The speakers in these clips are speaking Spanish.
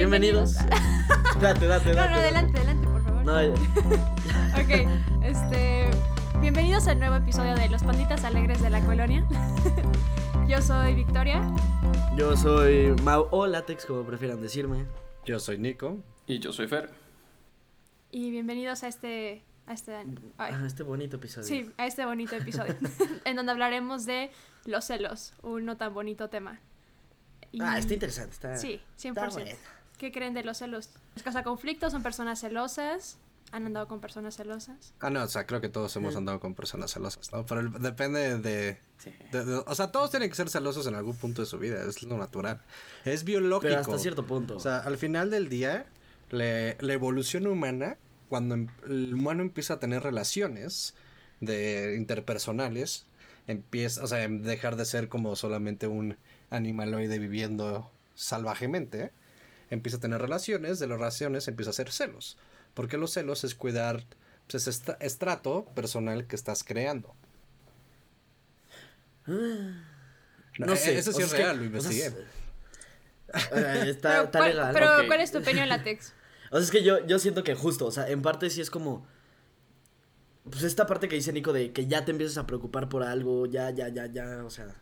Bienvenidos. date, date, date. No, no, adelante, adelante, por favor. No, ya. Ok, este. Bienvenidos al nuevo episodio de Los Panditas Alegres de la Colonia. Yo soy Victoria. Yo soy Mau o Látex, como prefieran decirme. Yo soy Nico. Y yo soy Fer. Y bienvenidos a este. A este, ay, Ah, este bonito episodio. sí, a este bonito episodio. en donde hablaremos de los celos, un no tan bonito tema. Y- Ah, está interesante. Está, Sí, 100%. está bueno. ¿Qué creen de los celos? ¿Es causa conflicto? ¿Son personas celosas? ¿Han andado con personas celosas? Ah, no, o sea, creo que todos hemos Mm. andado con personas celosas, ¿no? Pero el- depende de, Sí. de- de- O sea, todos tienen que ser celosos en algún punto de su vida, es lo natural. Es biológico. Pero hasta cierto punto. O sea, al final del día, le- la evolución humana, cuando em- el humano empieza a tener relaciones de interpersonales, empieza, o sea, dejar de ser como solamente un animaloide viviendo salvajemente, empieza a tener relaciones, de las relaciones empieza a hacer celos. Porque los celos es cuidar pues, ese estra- estrato personal que estás creando. no sé. e- Eso sí o es sea, que- real, lo o sea, investigué. eh, está, pero, está ¿cuál, legal. pero ok. ¿cuál es tu opinión, Látex? O sea, es que yo, yo siento que justo, o sea, en parte sí es como. Pues esta parte que dice Nico de que ya te empiezas a preocupar por algo, ya, ya, ya, ya, o sea.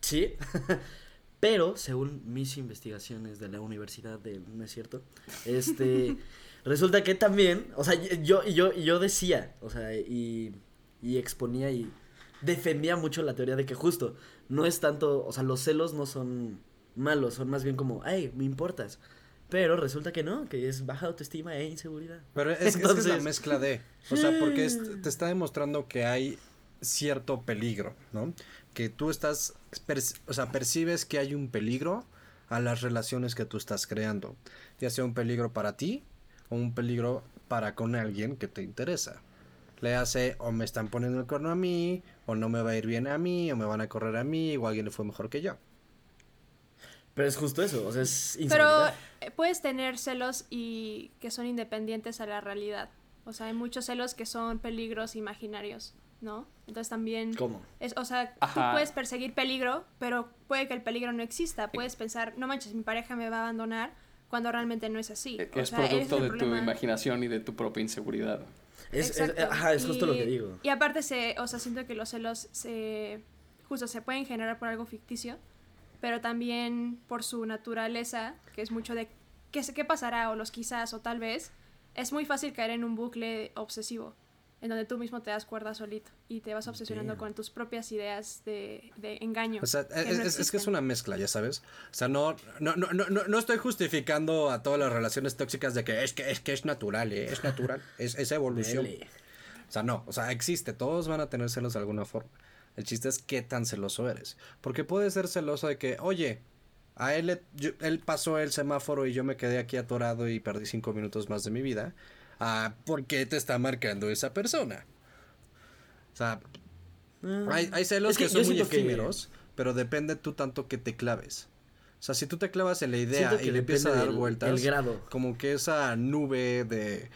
Sí. Pero, según mis investigaciones de la universidad de. ¿No es cierto? Este. resulta que también. O sea, yo, yo, yo decía, o sea, y. Y exponía y. Defendía mucho la teoría de que justo. No es tanto. O sea, los celos no son malos, son más bien como, ay, me importas. Pero resulta que no, que es baja autoestima e inseguridad. Pero es, es que es la Entonces- mezcla de. O sea, porque es- te está demostrando que hay cierto peligro, ¿no? Que tú estás. o sea, percibes que hay un peligro a las relaciones que tú estás creando. Ya sea un peligro para ti o un peligro para con alguien que te interesa. Le hace o me están poniendo el corno a mí, o no me va a ir bien a mí, o me van a correr a mí, o alguien le fue mejor que yo. Pero es justo eso, o sea, es Pero inseguridad. eh, puedes tener celos y que son independientes a la realidad. O sea, hay muchos celos que son peligros imaginarios, ¿no? Entonces también... ¿Cómo? Es, o sea, tú puedes perseguir peligro, pero puede que el peligro no exista. Puedes pensar, no manches, mi pareja me va a abandonar, cuando realmente no es así. O Es sea, producto de tu imaginación y de tu propia inseguridad. Es, es- ajá, es justo lo que digo. Y aparte, se, o sea, siento que los celos se, justo se pueden generar por algo ficticio, pero también por su naturaleza, que es mucho de qué, qué pasará o los quizás o tal vez, es muy fácil caer en un bucle obsesivo, en donde tú mismo te das cuerda solito y te vas obsesionando Damn. con tus propias ideas de, de engaño. O sea, que es, no es- que es una mezcla, ya sabes. O sea, no, no, no, no, no estoy justificando a todas las relaciones tóxicas de que es que es, que es natural, ¿eh? es natural, es, es evolución. Dele. O sea, no, o sea, existe, todos van a tener celos de alguna forma. El chiste es qué tan celoso eres. Porque puedes ser celoso de que, oye, a él, yo- él pasó el semáforo y yo me quedé aquí atorado y perdí cinco minutos más de mi vida. Ah, ¿por qué te está marcando esa persona? O sea, hay, hay celos Es que son muy que- efímeros, pero depende tú tanto que te claves. O sea, si tú te clavas en la idea y le empiezas a dar del- vueltas, el grado. como que esa nube de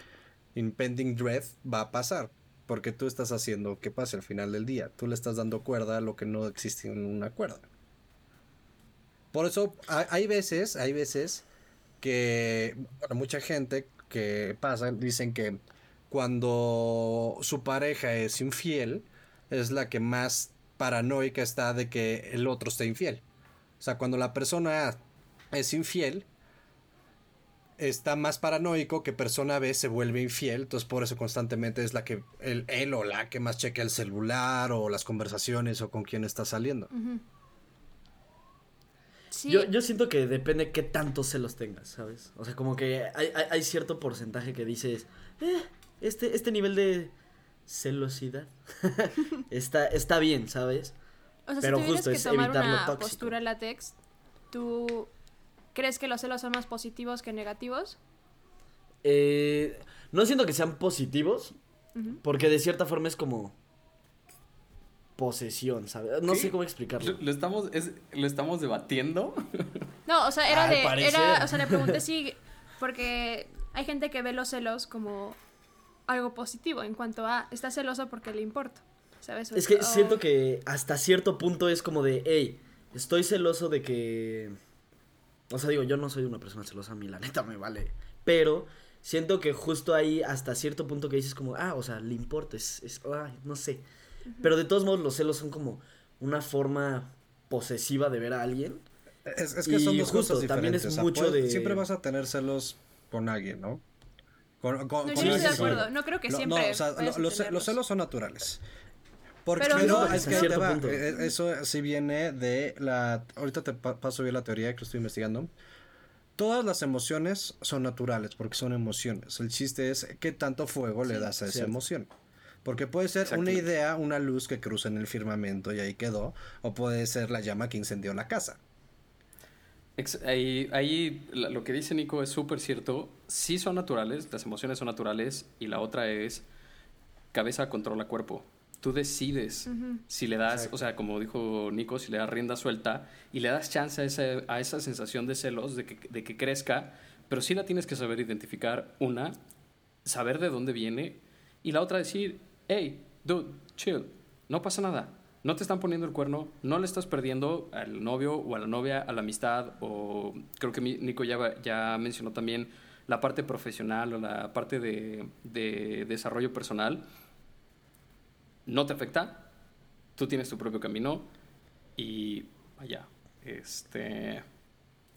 impending dread va a pasar. Porque tú estás haciendo que pase al final del día. Tú le estás dando cuerda a lo que no existe en una cuerda. Por eso hay, hay veces, hay veces que, bueno, mucha gente que pasa, dicen que cuando su pareja es infiel, es la que más paranoica está de que el otro esté infiel. O sea, cuando la persona es infiel, está más paranoico que persona B se vuelve infiel, entonces por eso constantemente es la que él, él o la que más checa el celular o las conversaciones o con quién está saliendo. Sí, Yo, yo siento que depende qué tantos celos tengas, ¿sabes? O sea, como que hay, hay, hay cierto porcentaje que dices, eh, este, este nivel de celosidad está, está bien, ¿sabes? O sea, Pero si tuvieras justo que es tomar evitar lo una tóxico. postura látex, ¿tú crees que los celos son más positivos que negativos? Eh, no siento que sean positivos, porque de cierta forma es como posesión, ¿sabes? No ¿Qué? sé cómo explicarlo. Lo, lo estamos, es, lo estamos debatiendo. No, o sea, era Al de. parecer. Era, o sea, le pregunté si. Porque hay gente que ve los celos como algo positivo en cuanto a. Está celoso porque le importa. ¿Sabes? Es que siento que hasta cierto punto es como de, hey, estoy celoso de que... O sea, digo, yo no soy una persona celosa, a mí la neta me vale. Pero siento que justo ahí, hasta cierto punto que dices como, ah, o sea, le importa, es, es ay, no sé. Pero de todos modos, los celos son como una forma posesiva de ver a alguien. Es, es que son dos justo, cosas también diferentes. es o sea, mucho de- Siempre vas a tener celos con alguien, ¿no? Con, con- No, con yo no estoy de acuerdo. No creo que No, siempre. No, o sea, vayas a lo- los, los celos son naturales. Porque, Pero no- es que te va, eh, eso sí viene de la... Ahorita te pa- paso bien la teoría que estoy investigando. Todas las emociones son naturales porque son emociones. El chiste es qué tanto fuego le das a esa cierto. emoción. Porque puede ser una idea, una luz que cruza en el firmamento y ahí quedó, o puede ser la llama que incendió la casa. Ex- Ahí, ahí lo que dice Nico es súper cierto. Sí son naturales, las emociones son naturales. Y la otra es cabeza controla cuerpo. Tú decides Ujú. si le das, Exacto. o sea, como dijo Nico, si le das rienda suelta y le das chance a, ese- a esa sensación de celos, de que, de que crezca, pero sí la tienes que saber identificar. Una, saber de dónde viene. Y la otra, decir, hey, dude, chill, no pasa nada. No te están poniendo el cuerno, no le estás perdiendo al novio o a la novia, a la amistad, o creo que Nico ya, ya mencionó también la parte profesional o la parte de, de desarrollo personal. No te afecta, tú tienes tu propio camino y vaya, este,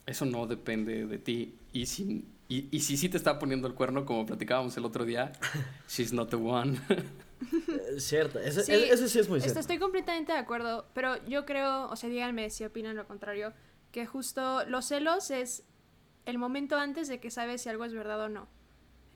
eso no depende de ti. Y si, y, y si sí te está poniendo el cuerno, como platicábamos el otro día, she's not the one. Cierto, eso, Sí, eso sí es muy Esto- cierto. estoy completamente de acuerdo, pero yo creo, o sea, díganme si opinan lo contrario, que justo los celos es el momento antes de que sabes si algo es verdad o no.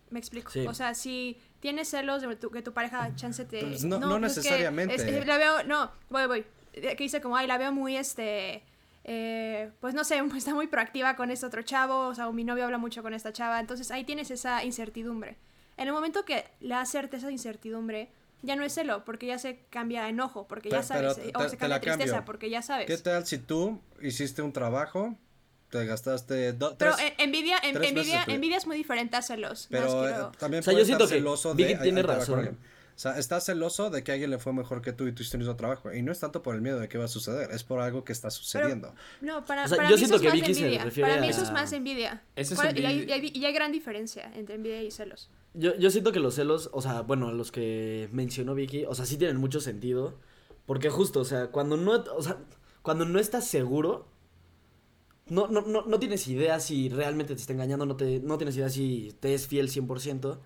Me explico. Sí. O sea, si tienes celos de tu- que tu pareja chance te... Pues no- no pues es que necesariamente. es- es- la veo, no, voy, voy. Eh, Que dice como, ay, la veo muy, este... eh, pues no sé, está muy proactiva con este otro chavo, o sea, o mi novio habla mucho con esta chava, entonces ahí tienes esa incertidumbre. En el momento que le das certeza esa incertidumbre, ya no es celo, porque ya se cambia a enojo, porque ya Pero- sabes, pero eh, te- o te se cambia tristeza, cambio. porque ya sabes. ¿Qué tal si tú hiciste un trabajo, te gastaste do- Pero tres- en- envidia, en- tres envidia, meses de- envidia es muy diferente a celos. pero Más eh, también O sea, yo siento estar que celoso Vicky de... tiene razón. O sea, estás celoso de que a alguien le fue mejor que tú y tú hiciste el mismo trabajo. Y no es tanto por el miedo de qué va a suceder, es por algo que está sucediendo. No, para, O sea, para yo mí siento eso que es más Vicky se envidia. refiere Para mí a- eso es más envidia. Eso es ¿Cuál- y, hay, envidia. y hay- y hay gran diferencia entre envidia y celos. Yo, yo siento que los celos, o sea, bueno, los que mencionó Vicky, o sea, sí tienen mucho sentido. Porque justo, o sea, cuando no, o sea, cuando no estás seguro, no, no, no, no tienes idea si realmente te está engañando, no, te, no tienes idea si te es fiel 100%.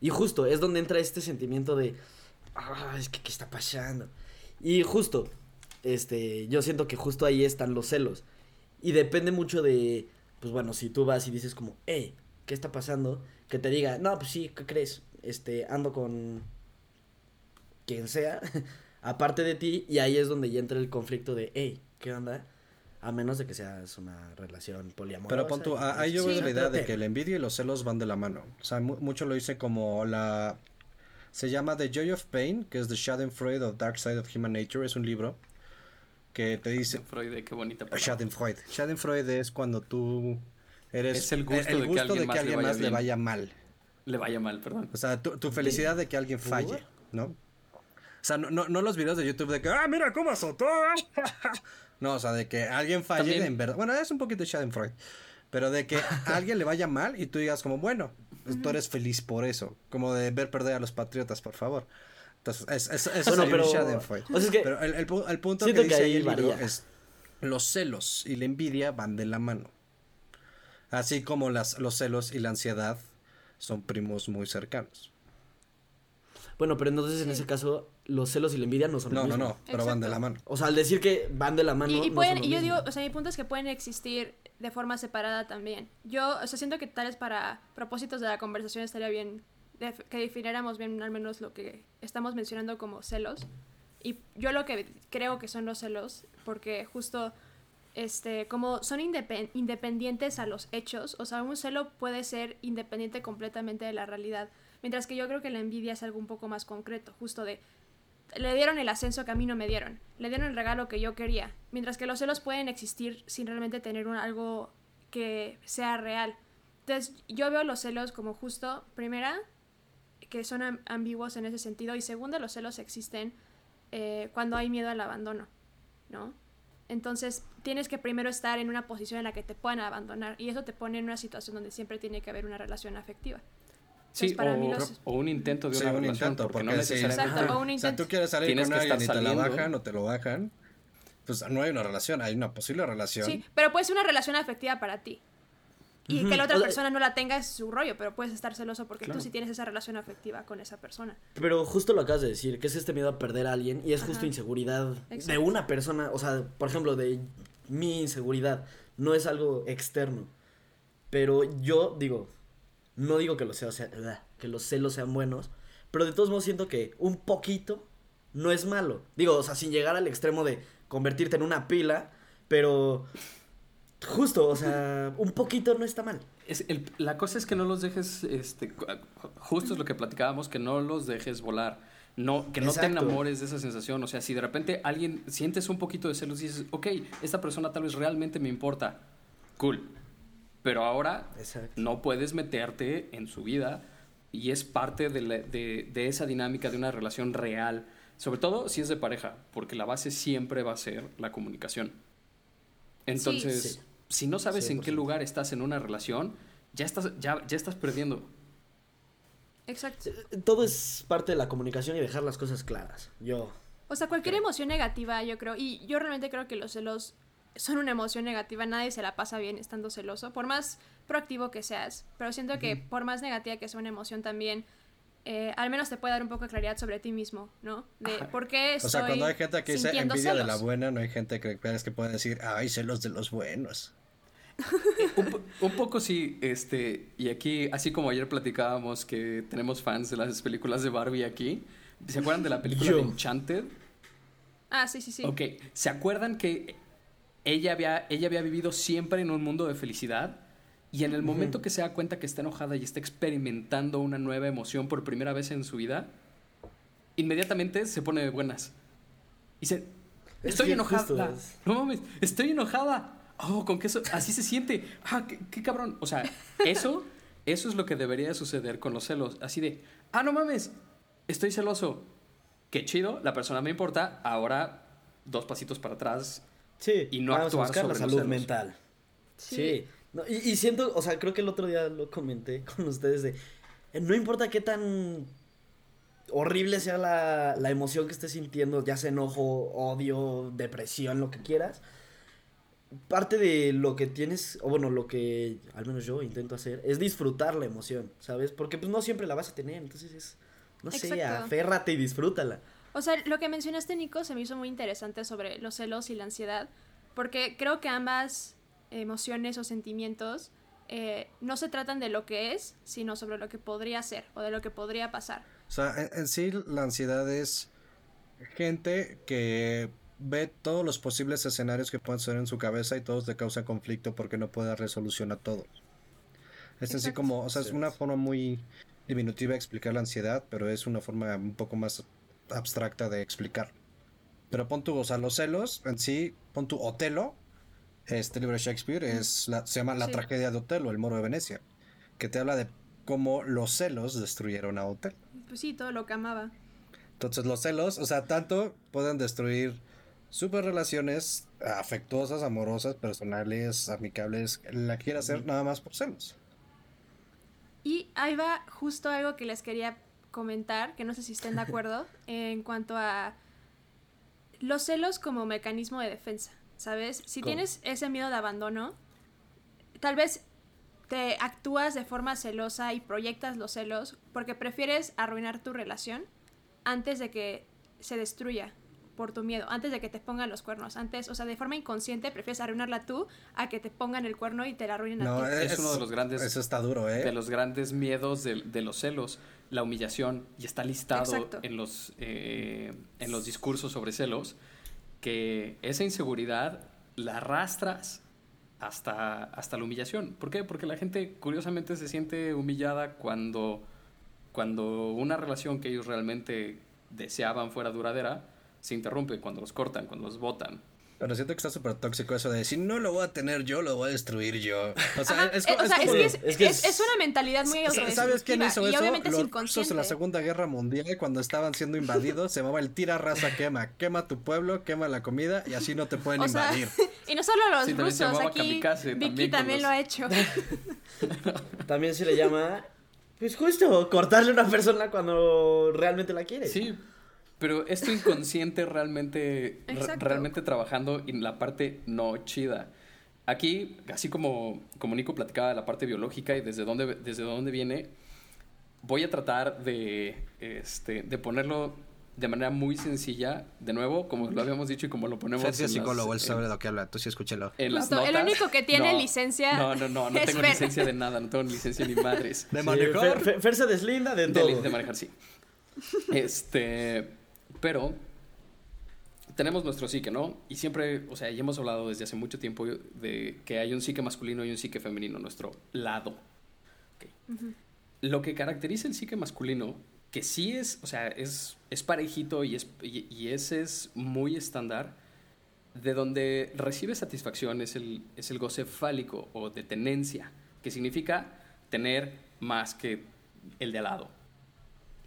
Y justo, es donde entra este sentimiento de, ah, es que, ¿qué está pasando? Y justo, este, yo siento que justo ahí están los celos. Y depende mucho de, pues bueno, si tú vas y dices como, ¿qué está pasando? Que te diga, no, pues sí, ¿qué crees? Este, ando con quien sea, aparte de ti, y ahí es donde ya entra el conflicto de, hey, ¿qué onda? A menos de que seas una relación poliamorosa. Pero pon tú, ahí yo Sí. veo la idea de que la envidia y los celos van de la mano. O sea, mu- mucho lo hice como la... Se llama The Joy of Pain, que es The Schadenfreude of Dark Side of Human Nature. Es un libro que te dice... Freud, qué bonita palabra. Schadenfreude. Schadenfreude es cuando tú eres... Es el gusto de que alguien más le vaya más le bien. vaya mal. Le vaya mal, perdón. O sea, tu, tu felicidad de que alguien falle, ¿no? O sea, no, no, no los videos de YouTube de que, ah, mira cómo azotó. no, o sea, de que alguien falle También- en verdad. Bueno, es un poquito Schadenfreude. Pero de que a alguien le vaya mal y tú digas como, bueno, pues tú eres feliz por eso. Como de ver perder a los patriotas, por favor. Entonces, es, es, eso Bueno, pero- o sea, es que pero el, el pu- el punto que que dice ahí ahí el libro es los celos y la envidia van de la mano. Así como las, los celos y la ansiedad son primos muy cercanos. Bueno, pero entonces en ese caso, los celos y la envidia no son No, no, mismo. no, pero van de la mano. O sea, al decir que van de la mano. y, y no pueden, son lo y yo mismo. digo, o sea, mi punto es que pueden existir de forma separada también. Yo, o sea, siento que tal vez para propósitos de la conversación estaría bien def- que definiéramos bien al menos lo que estamos mencionando como celos. Y yo lo que creo que son los celos, porque justo, este, como son indepen- independientes a los hechos, o sea, un celo puede ser independiente completamente de la realidad. Mientras que yo creo que la envidia es algo un poco más concreto, justo de, le dieron el ascenso que a mí no me dieron, le dieron el regalo que yo quería, mientras que los celos pueden existir sin realmente tener un, algo que sea real. Entonces yo veo los celos como justo, primera, que son am- ambiguos en ese sentido, y segunda, los celos existen eh, cuando hay miedo al abandono, ¿no? Entonces tienes que primero estar en una posición en la que te puedan abandonar y eso te pone en una situación donde siempre tiene que haber una relación afectiva. Sí, Entonces, para o, mí los- o un intento de Sí, una un relación, intento, porque no porque sí. necesariamente... Exacto, o un O sea, tú quieres salir Tienes con que alguien y te la bajan o te lo bajan, pues no hay una relación, hay una posible relación. Sí, pero puede ser una relación afectiva para ti. Y que la otra o sea- persona no la tenga es su rollo, pero puedes estar celoso porque Claro. tú sí tienes esa relación afectiva con esa persona. Pero justo lo acabas de decir, que es este miedo a perder a alguien y es justo Ajá. inseguridad de Exacto. una persona, o sea, por ejemplo, de mi inseguridad, no es algo externo. Pero yo digo, no digo que los celos, que los celos sean buenos, pero de todos modos siento que un poquito no es malo. Digo, o sea, sin llegar al extremo de convertirte en una pila, pero justo, o sea, un poquito no está mal. Es el- la cosa es que no los dejes, este, justo es lo que platicábamos, que no los dejes volar. No, que no te Exacto. enamores de esa sensación. O sea, si de repente alguien sientes un poquito de celos y dices, ok, esta persona tal vez realmente me importa, cool. Pero ahora Exacto. no puedes meterte en su vida y es parte de, la- de- de esa dinámica de una relación real. Sobre todo si es de pareja, porque la base siempre va a ser la comunicación. Entonces, Sí. Si no sabes en qué 100%. lugar estás en una relación, ya estás, ya, ya estás perdiendo. Exacto. Todo es parte de la comunicación y dejar las cosas claras. Yo, O sea, cualquier emoción negativa, yo creo, y yo realmente creo que los celos son una emoción negativa, nadie se la pasa bien estando celoso, por más proactivo que seas, pero siento que por más negativa que sea una emoción también, eh, al menos te puede dar un poco de claridad sobre ti mismo, ¿no? De Ajá. por qué O estoy sea, cuando hay gente que dice envidia de la celos. buena, no hay gente que crees que puede decir, ay, celos de los buenos. Un, po- un poco sí, este, y aquí, así como ayer platicábamos que tenemos fans de las películas de Barbie aquí, ¿se acuerdan de la película Yo. de Enchanted? Ah, sí, sí, sí. Ok, ¿se acuerdan que ella había, ella había vivido siempre en un mundo de felicidad? Y en el momento que se da cuenta que está enojada y está experimentando una nueva emoción por primera vez en su vida, inmediatamente se pone de buenas. Y dice, Es estoy enojada. No mames, estoy enojada. Oh, con que eso, así se siente. Ah, qué, qué cabrón. O sea, eso, eso es lo que debería suceder con los celos. Así de, ah, no mames, estoy celoso. Qué chido, la persona me importa. Ahora, dos pasitos para atrás. Sí, Y no actuar la sobre los salud celos. mental. Sí. Sí. No, y, y siento, o sea, creo que el otro día lo comenté con ustedes de. eh, No importa qué tan horrible sea la, la emoción que estés sintiendo, ya sea enojo, odio, depresión, lo que quieras. Parte de lo que tienes, o bueno, lo que al menos yo intento hacer, es disfrutar la emoción, ¿sabes? Porque pues no siempre la vas a tener, entonces es. No sé, Exacto. aférrate y disfrútala. O sea, lo que mencionaste, Nico, se me hizo muy interesante sobre los celos y la ansiedad, porque creo que ambas emociones o sentimientos eh, no se tratan de lo que es, sino sobre lo que podría ser o de lo que podría pasar. O sea, en, en sí la ansiedad es gente que ve todos los posibles escenarios que pueden ser en su cabeza y todos le causan conflicto porque no puede dar resolución a todo. Es así como, o sea, es una forma muy diminutiva de explicar la ansiedad, pero es una forma un poco más abstracta de explicar. Pero pon tu, o sea, los celos en sí, pon tu Otelo, este libro de Shakespeare, es la, se llama La Sí. tragedia de Otelo, el moro de Venecia, que te habla de cómo los celos destruyeron a Otelo. Pues sí, todo lo que amaba. Entonces los celos, o sea, tanto pueden destruir super relaciones afectuosas, amorosas, personales, amicables, la que quiera hacer nada más por celos. Y ahí va justo algo que les quería comentar, que no sé si estén de acuerdo, en cuanto a los celos como mecanismo de defensa, ¿sabes? Si ¿Cómo? tienes ese miedo de abandono, tal vez te actúas de forma celosa y proyectas los celos porque prefieres arruinar tu relación antes de que se destruya por tu miedo, antes de que te pongan los cuernos, antes, o sea, de forma inconsciente prefieres arruinarla tú a que te pongan el cuerno y te la arruinen a No, ti. Es uno de los grandes- Eso está duro, ¿eh? de los grandes miedos de, de los celos, la humillación, y está listado Exacto. en los, eh, en los discursos sobre celos, que esa inseguridad la arrastras hasta, hasta la humillación. ¿Por qué? Porque la gente curiosamente se siente humillada cuando, cuando una relación que ellos realmente deseaban fuera duradera se interrumpe, cuando los cortan, cuando los botan. Pero siento que está súper tóxico eso de si no lo voy a tener yo, lo voy a destruir yo. O sea, Ajá, es, eh, o sea, es como- es, es que es- es- es una mentalidad muy. ¿Sabes quién hizo y eso? Los rusos en la Segunda Guerra Mundial, cuando estaban siendo invadidos, se llamaba el tira raza quema. Quema tu pueblo, quema la comida y así no te pueden O sea, invadir. y no solo los Sí, rusos, aquí kamikaze, Vicky también también, con lo los- ha hecho. También se le llama, pues justo, cortarle a una persona cuando realmente la quiere. Sí, pero esto inconsciente realmente, realmente trabajando en la parte no chida. Aquí, así como, como Nico platicaba de la parte biológica y desde dónde, desde dónde viene, voy a tratar de, este, de ponerlo de manera muy sencilla, de nuevo, como lo habíamos dicho y como lo ponemos en las- psicólogo, él sabe de lo que habla, tú sí escúchelo. en las Justo, el notas. único que tiene licencia No, no, no, no es tengo Fer. licencia de nada, no tengo licencia ni madres. De Sí, manejar. Fer, Fer- Fer se deslinda de De, todo. de manejar, sí. Este, pero tenemos nuestro psique, ¿no? Y siempre, o sea, ya hemos hablado desde hace mucho tiempo de que hay un psique masculino y un psique femenino, nuestro lado. Lo que caracteriza el psique masculino, que sí es, o sea, es, es parejito y, es, y, y ese es muy estándar, de donde recibe satisfacción es el, es el goce fálico o de tenencia, que significa tener más que el de al lado.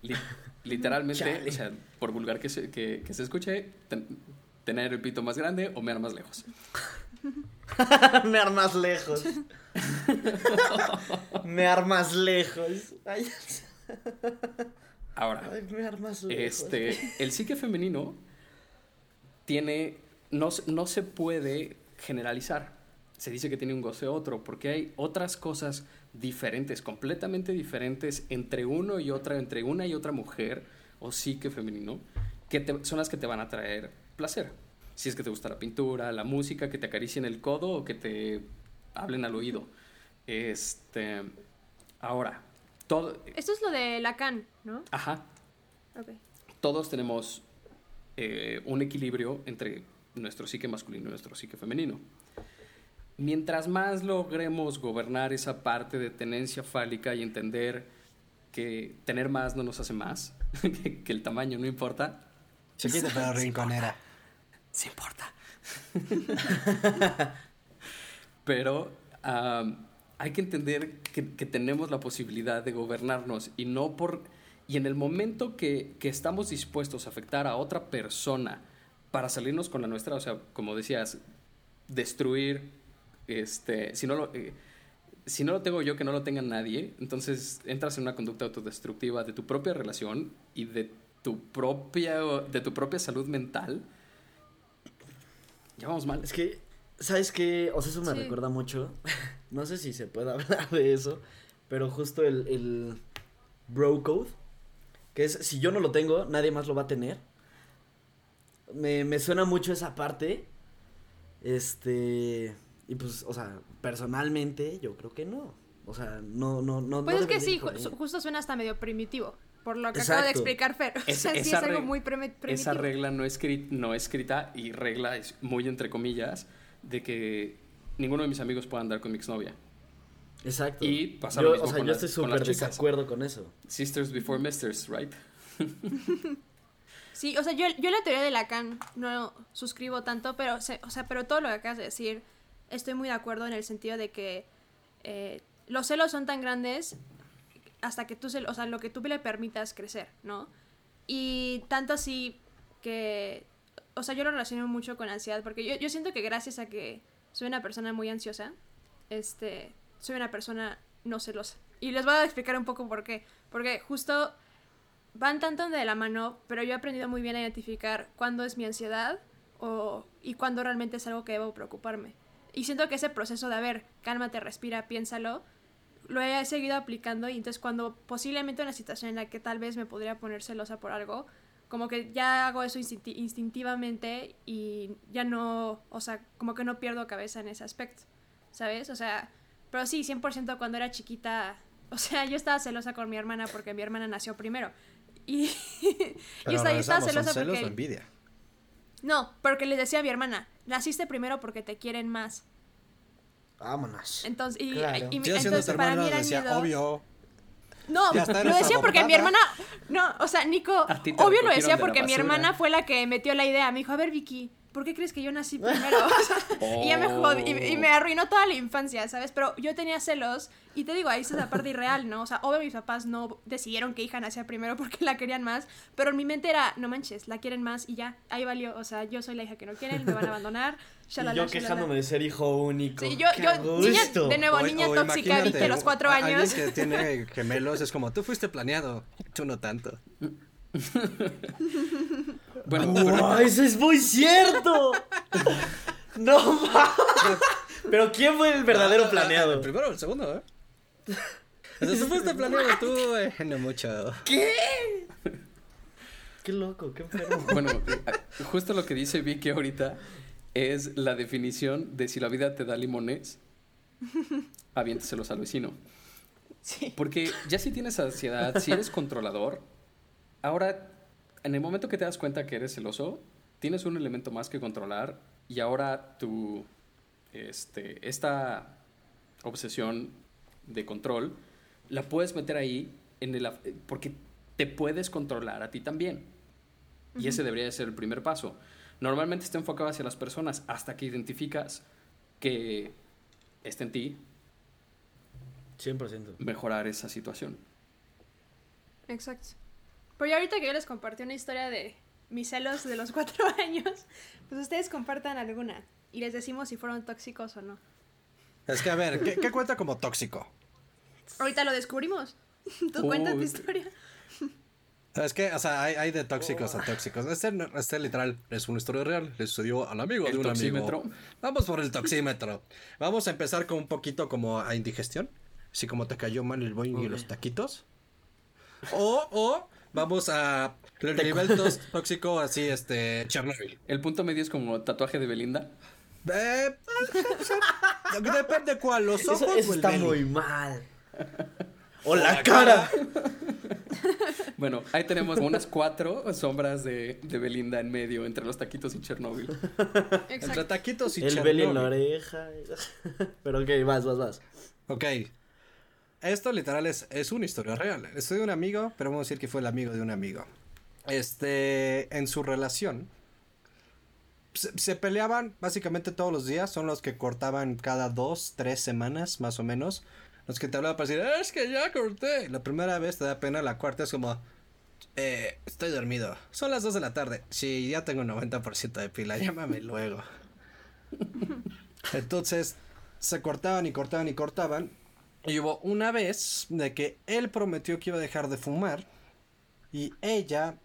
Li- literalmente, o sea, por vulgar que se, que, que se escuche, ten- tener el pito más grande o mear más lejos. Me armas lejos. me armas lejos. Ay, Ahora, ay, me armas lejos. Este, el psique femenino tiene, no, se- no se puede generalizar. Se dice que tiene un goce otro, porque hay otras cosas diferentes, completamente diferentes entre uno y otra, entre una y otra mujer o psique femenino, que te- son las que te van a traer placer. Si es que te gusta la pintura, la música, que te acaricien el codo o que te hablen al oído. Este, ahora, todo, Esto es lo de Lacan, ¿no? ajá, Ok. todos tenemos eh, un equilibrio entre nuestro psique masculino y nuestro psique femenino. Mientras más logremos gobernar esa parte de tenencia fálica y entender que tener más no nos hace más, que, que el tamaño no importa, Chiquita pero rinconera. sí importa. Pero am, hay que entender que, que tenemos la posibilidad de gobernarnos y no por... Y en el momento que, que estamos dispuestos a afectar a otra persona para salirnos con la nuestra, o sea, como decías, destruir, este, si no lo... eh, si no lo tengo yo, que no lo tenga nadie, entonces entras en una conducta autodestructiva de tu propia relación y de tu propia, de tu propia salud mental. Ya vamos mal. Es que, ¿sabes qué? O sea, eso me Sí. recuerda mucho. No sé si se puede hablar de eso, pero justo el, el bro code, que es si yo no lo tengo, nadie más lo va a tener. Me, me suena mucho esa parte. Este. Y pues, o sea, personalmente, yo creo que no. O sea, no, no, no. Pues no es que sí, ju- justo suena hasta medio primitivo. Por lo que acaba de Exacto. explicar Fer. O Es- sea, sí es esa algo muy primi- primitivo. Esa regla no, escri- no escrita y regla es muy entre comillas de que ninguno de mis amigos pueda andar con mi exnovia. Exacto. y pasa yo, lo mismo O sea, con yo las- estoy súper desacuerdo con eso. Sisters before misters, right? Sí, o sea, yo, yo la teoría de Lacan no suscribo tanto, pero, se- o sea, pero todo lo que acabas de decir, estoy muy de acuerdo en el sentido de que eh, los celos son tan grandes hasta que tú, o sea, lo que tú le permitas crecer, ¿no? Y tanto así que, o sea, yo lo relaciono mucho con ansiedad, porque yo, yo siento que gracias a que soy una persona muy ansiosa, este, soy una persona no celosa. Y les voy a explicar un poco por qué. Porque justo van tanto de la mano, pero yo he aprendido muy bien a identificar cuándo es mi ansiedad o, y cuándo realmente es algo que debo preocuparme. Y siento que ese proceso de, a ver, cálmate, respira, piénsalo, lo he seguido aplicando y entonces cuando posiblemente una situación en la que tal vez me podría poner celosa por algo, como que ya hago eso instinti- instintivamente y ya no, o sea, como que no pierdo cabeza en ese aspecto, ¿sabes? O sea, pero sí, 100% cuando era chiquita, o sea, yo estaba celosa con mi hermana porque mi hermana nació primero. Y, y yo estaba regresamos, ¿son celosa celos porque... o envidia? No, porque le decía a mi hermana, naciste primero porque te quieren más. Vámonos. Entonces, y, Claro. y mi- Yo siendo tu entonces para mí era decía, miedo. obvio. No, lo decía porque mi hermana. No, o sea, Nico, obvio lo decía de porque mi hermana fue la que metió la idea. Me dijo, a ver, Vicky, ¿por qué crees que yo nací primero? Y ya me jodí, y, y me arruinó toda la infancia, ¿sabes? Pero yo tenía celos, y te digo, ahí está la parte irreal, ¿no? O sea, obvio mis papás no decidieron que hija naciera primero porque la querían más, pero en mi mente era, no manches, la quieren más y ya, ahí valió, o sea, yo soy la hija que no quieren, me van a abandonar, Y shalala, yo shalala. quejándome de ser hijo único. Sí, yo, ¡Qué yo, niña, de nuevo, O- niña o tóxica, viste los cuatro años. Alguien que tiene gemelos es como, tú fuiste planeado, tú no tanto. Bueno, ¡Guau, eso es muy cierto! no mames. Pero ¿quién fue el verdadero Ah, El planeado? primero o el segundo, ¿eh? O sea, tú fuiste planeado, tú, eh, no mucho. ¿Qué? Qué loco, qué enfermo. bueno, eh, justo lo que dice Vicky ahorita es la definición de si la vida te da limones, aviénteselos al vecino. Sí. Porque ya si tienes ansiedad, si eres controlador, ahora, en el momento que te das cuenta que eres celoso, tienes un elemento más que controlar y ahora tu, este, esta obsesión de control la puedes meter ahí en el, porque te puedes controlar a ti también. Y ese debería de ser el primer paso. Normalmente está enfocado hacia las personas hasta que identificas que está en ti 100%. mejorar esa situación. Exacto. Pero ya ahorita que yo les compartí una historia de mis celos de los cuatro años, pues ustedes compartan alguna y les decimos si fueron tóxicos o no. Es que, a ver, ¿qué, qué cuenta como tóxico? Ahorita lo descubrimos. Tú cuentas tu historia. Es que, o sea, hay, hay de tóxicos a tóxicos. Este, este literal es una historia real. Le sucedió al amigo ¿El de un toxímetro? amigo. Vamos por el toxímetro. Vamos a empezar con un poquito como a indigestión. Así como te cayó mal el boing y Ok. los taquitos. O, o vamos a el nivel tos- tóxico así, este, Chernobyl. El punto medio es como tatuaje de Belinda. Eh, depende cuál, los ojos Eso, eso o el está belly. muy mal. O la cara. Bueno, ahí tenemos unas cuatro sombras de, de Belinda en medio entre los taquitos y Chernobyl. Entre taquitos y El Chernobyl. belly en la oreja. Pero ok, vas, vas, vas. Ok. Esto literal es, es una historia real. Es de un amigo, pero vamos a decir que fue el amigo de un amigo. Este, en su relación, se, se peleaban básicamente todos los días. Son los que cortaban cada dos, tres semanas, más o menos. Los que te hablaban para decir, es que ya corté. La primera vez te da pena, la cuarta es como, eh, estoy dormido. Son las dos de la tarde. Sí, ya tengo 90% de pila, llámame luego. Entonces, se cortaban y cortaban y cortaban. Y hubo una vez de que él prometió que iba a dejar de fumar. Y ella,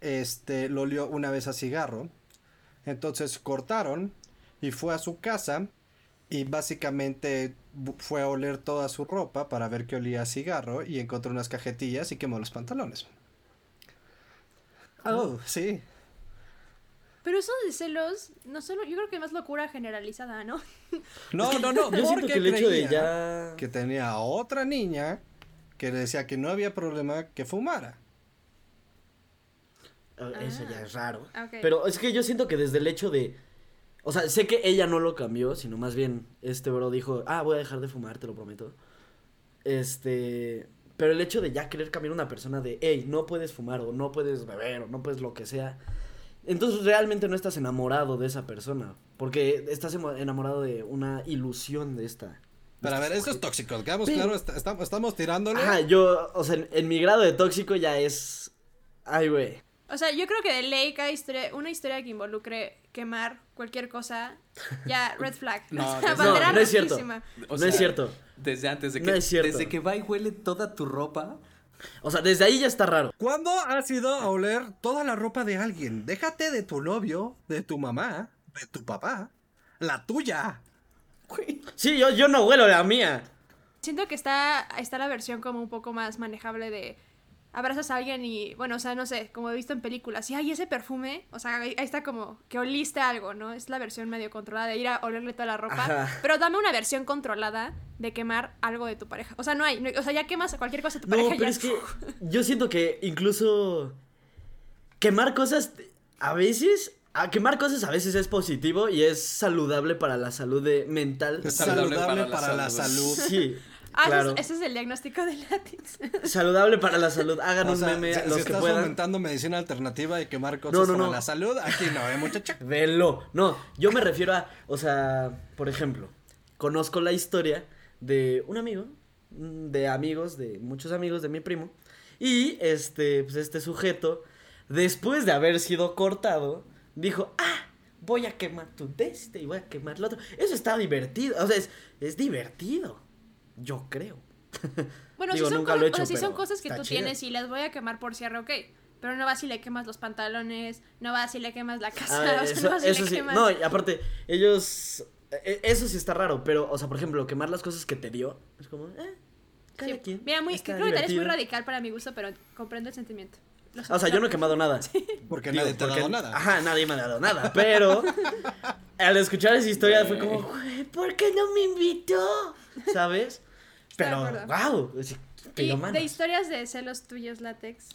este, lo olió una vez a cigarro. Entonces cortaron y fue a su casa. Y básicamente fue a oler toda su ropa para ver que olía a cigarro. Y encontró unas cajetillas y quemó los pantalones. Oh, sí. Pero eso de celos, no solo, yo creo que es más locura generalizada, ¿no? No, no, no. Yo siento porque que el hecho de ya. que tenía a otra niña que le decía que no había problema que fumara. Ah, Eso ya es raro. Ok. Pero es que yo siento que desde el hecho de. O sea, sé que ella no lo cambió, sino más bien este bro dijo, ah, voy a dejar de fumar, te lo prometo. Este. Pero el hecho de ya querer cambiar a una persona de, hey, no puedes fumar, o no puedes beber, o no puedes lo que sea. Entonces realmente no estás enamorado de esa persona. Porque estás enamorado de una ilusión de esta. Pero a ver, esto es tóxico. Quedamos Sí. claro, est- estamos, estamos tirándole. Ajá, yo, o sea, en, en mi grado de tóxico ya es. Ay, güey. O sea, yo creo que de ley cada historia, una historia que involucre quemar cualquier cosa, ya red flag. No, O sea, no, es cierto. no es cierto. Desde antes de que, No es cierto. desde que va y huele toda tu ropa. O sea, desde ahí ya está raro. ¿Cuándo has ido a oler toda la ropa de alguien? Déjate de tu novio, de tu mamá, de tu papá, la tuya. Sí, yo, yo no huelo la mía. Siento que está, está la versión como un poco más manejable de abrazas a alguien y, bueno, o sea, no sé, como he visto en películas, y hay ese perfume, o sea, ahí ahí está como que oliste algo, ¿no? Es la versión medio controlada de ir a olerle toda la ropa, Ajá. pero dame una versión controlada de quemar algo de tu pareja. O sea, no hay, no- o sea, ya quemas cualquier cosa de tu No, pareja. pero ya- es que yo siento que incluso quemar cosas a veces, a quemar cosas a veces es positivo y es saludable para la salud de- mental. Es Saludable saludable, para la para la salud. salud. Sí. Ah, ese es- Claro. ese, es el diagnóstico de Latix. Saludable para la salud. Hagan O un sea, meme si, los si que estás puedan. fomentando medicina alternativa y quemar cosas No, no, para no. la salud, aquí no, ¿eh, muchacho? Velo. No, yo me refiero a, o sea, por ejemplo, conozco la historia de un amigo, de amigos, de muchos amigos de mi primo, y este, pues este sujeto, después de haber sido cortado, dijo, ah, voy a quemar tu de este y voy a quemar lo otro. Eso está divertido, o sea, es, es divertido, yo creo. Bueno, Digo, si son, nunca cosas, lo he hecho, o sea, si son cosas que tú chido. tienes y las voy a quemar por cierre, ok. Pero no vas y le quemas los pantalones, no vas y le quemas la casa, Ah, o sea, eso no vas y eso le sí, quemas... no, y aparte, ellos, e- eso sí está raro, pero, o sea, por ejemplo, quemar las cosas que te dio, es como, eh, cada Sí. quien. Mira, muy, creo que tal es muy radical para mi gusto, pero comprendo el sentimiento. O sea, yo no he quemado nada. Porque Digo, nadie te ha dado nada. Ajá, nadie me ha dado nada. Pero al escuchar esa historia fue como, güey, ¿por qué no me invitó? ¿Sabes? Pero, wow. Y de historias de celos tuyos, látex.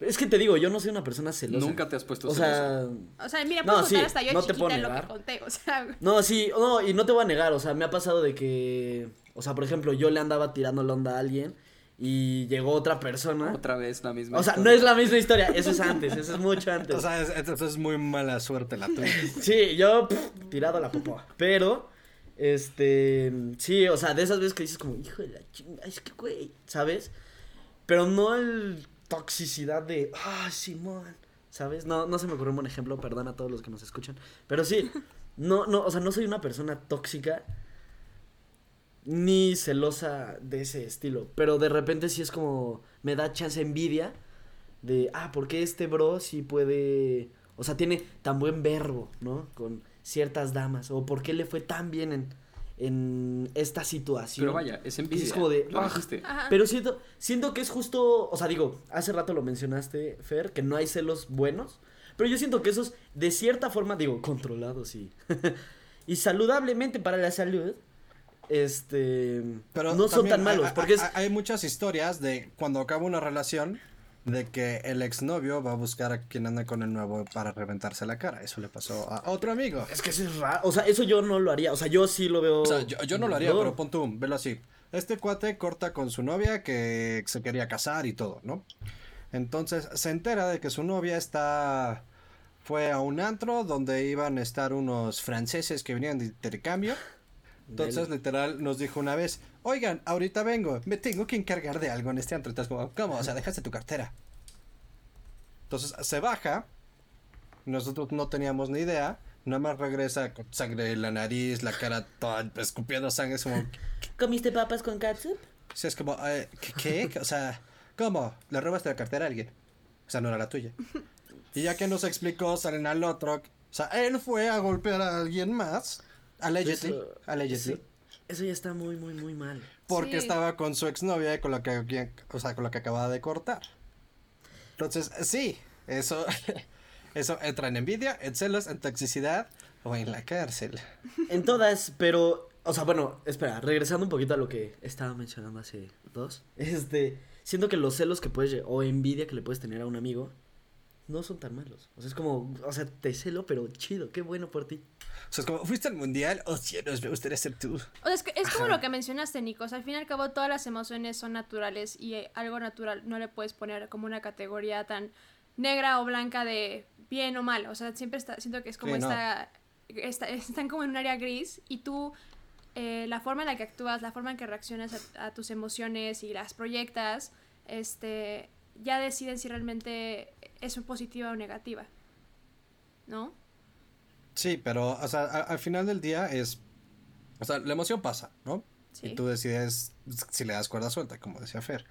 Es que te digo, yo no soy una persona celosa. Nunca te has puesto O sea, O sea, mira, No, puedo contar sí, hasta yo no te puedo lo que negar. conté, o sea... no, sí, no, y no te voy a negar, o sea, me ha pasado de que, o sea, por ejemplo, yo le andaba tirando la onda a alguien y llegó otra persona. Otra vez la misma. O sea, no es la misma historia, eso es antes, eso es mucho antes. O sea, es, es- es muy mala suerte la tuya. Sí, yo pff, tirado a la popó. Pero, este, sí, o sea, de esas veces que dices como, hijo de la chinga, es que güey, ¿sabes? Pero no el toxicidad de, ah, Simón, ¿sabes? No, no se me ocurrió un buen ejemplo, perdón a todos los que nos escuchan. Pero sí, no, no, o sea, no soy una persona tóxica ni celosa de ese estilo. Pero de repente sí es como, me da chance envidia de, ah, ¿por qué este bro sí puede, o sea, tiene tan buen verbo, ¿no? Con ciertas damas, o por qué le fue tan bien en, en esta situación. Pero vaya, es envidia. Es como de, Lo ah, dijiste. Pero siento, siento que es justo, o sea, digo, hace rato lo mencionaste, Fer, que no hay celos buenos, pero yo siento que esos, de cierta forma, digo, controlados y, y saludablemente para la salud, este, Pero no son también tan malos, hay- porque es, hay muchas historias de cuando acaba una relación de que el exnovio va a buscar a quien anda con el nuevo para reventarse la cara. Eso le pasó a otro amigo. es que eso es raro, o sea, eso yo no lo haría, o sea, yo sí lo veo. O sea, yo, yo no lo haría, No. pero pon tú, velo así. Este cuate corta con su novia que se quería casar y todo, ¿no? Entonces se entera de que su novia está. Fue a un antro donde iban a estar unos franceses que venían de intercambio. Entonces, literal, nos dijo una vez: Oigan, ahorita vengo, me tengo que encargar de algo en este antro. Entonces, como, ¿cómo? O sea, dejaste tu cartera. Entonces se baja. Nosotros no teníamos ni idea. Nada más regresa con sangre en la nariz, la cara toda escupiendo sangre. Es como, ¿Comiste papas con catsup? Sí, es como, eh, ¿qué, qué? O sea, ¿cómo? ¿Le robaste la cartera a alguien? O sea, no era la tuya. Y ya que nos explicó, salen al otro. O sea, él fue a golpear a alguien más. Allegedly. Eso- Allegedly. Eso, eso ya está muy, muy, muy mal. Porque Sí. estaba con su exnovia y con la que, o sea, con la que acababa de cortar. Entonces, sí, eso, eso entra en envidia, en celos, en toxicidad o en la cárcel. En todas, pero, o sea, bueno, espera, regresando un poquito a lo que estaba mencionando hace dos, este, siento que los celos que puedes, o envidia que le puedes tener a un amigo, no son tan malos. O sea, es como, o sea, te celo, pero chido, qué bueno por ti. O sea, es como, ¿fuiste al mundial? Oh, cielos, me gustaría ser tú. O sea, es, que- es como Ajá. lo que mencionaste, Nico. O sea, al fin y al cabo, todas las emociones son naturales y eh, algo natural no le puedes poner como una categoría tan negra o blanca de bien o mal. O sea, siempre está, siento que es como Sí, no. esta- están como en un área gris y tú, eh, la forma en la que actúas, la forma en que reaccionas a, a tus emociones y las proyectas, este, ya deciden si realmente es positiva o negativa. ¿No? Sí, pero, o sea, a- al final del día es, o sea, la emoción pasa, ¿no? Sí. Y tú decides si le das cuerda suelta, como decía Fer.